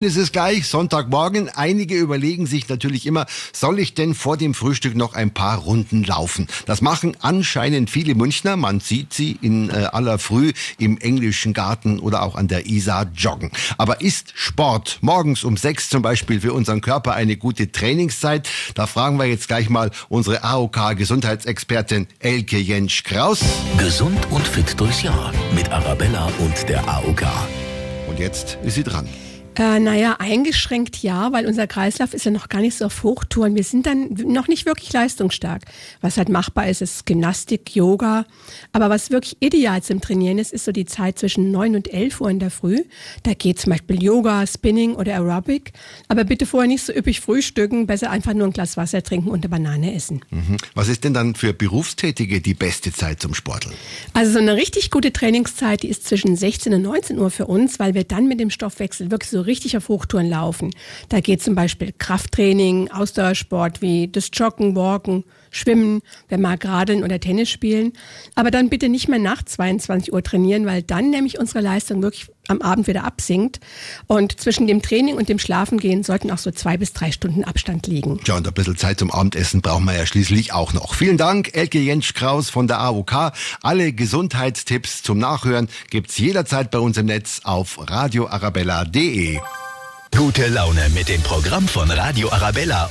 Es ist gleich Sonntagmorgen. Einige überlegen sich natürlich immer, soll ich denn vor dem Frühstück noch ein paar Runden laufen? Das machen anscheinend viele Münchner. Man sieht sie in äh, aller Früh im englischen Garten oder auch an der Isar joggen. Aber ist Sport morgens um sechs zum Beispiel für unseren Körper eine gute Trainingszeit? Da fragen wir jetzt gleich mal unsere AOK-Gesundheitsexpertin Elke Jentsch-Kraus. Gesund und fit durchs Jahr mit Arabella und der AOK. Und jetzt ist sie dran. Äh, naja, eingeschränkt ja, weil unser Kreislauf ist ja noch gar nicht so auf Hochtouren. Wir sind dann noch nicht wirklich leistungsstark. Was halt machbar ist, ist Gymnastik, Yoga. Aber was wirklich ideal zum Trainieren ist, ist so die Zeit zwischen 9 und 11 Uhr in der Früh. Da geht zum Beispiel Yoga, Spinning oder Aerobic. Aber bitte vorher nicht so üppig frühstücken, besser einfach nur ein Glas Wasser trinken und eine Banane essen. Mhm. Was ist denn dann für Berufstätige die beste Zeit zum Sporteln? Also so eine richtig gute Trainingszeit, die ist zwischen 16 und 19 Uhr für uns, weil wir dann mit dem Stoffwechsel wirklich so richtig auf Hochtouren laufen. Da geht zum Beispiel Krafttraining, Ausdauersport wie das Joggen, Walken, Schwimmen, wer mag Radeln oder Tennis spielen. Aber dann bitte nicht mehr nach 22 Uhr trainieren, weil dann nämlich unsere Leistung wirklich am Abend wieder absinkt. Und zwischen dem Training und dem Schlafengehen sollten auch so zwei bis drei Stunden Abstand liegen. Ja, und ein bisschen Zeit zum Abendessen brauchen wir ja schließlich auch noch. Vielen Dank, Elke Jentsch-Kraus von der AOK. Alle Gesundheitstipps zum Nachhören gibt's jederzeit bei uns im Netz auf radioarabella.de. Gute Laune mit dem Programm von Radio Arabella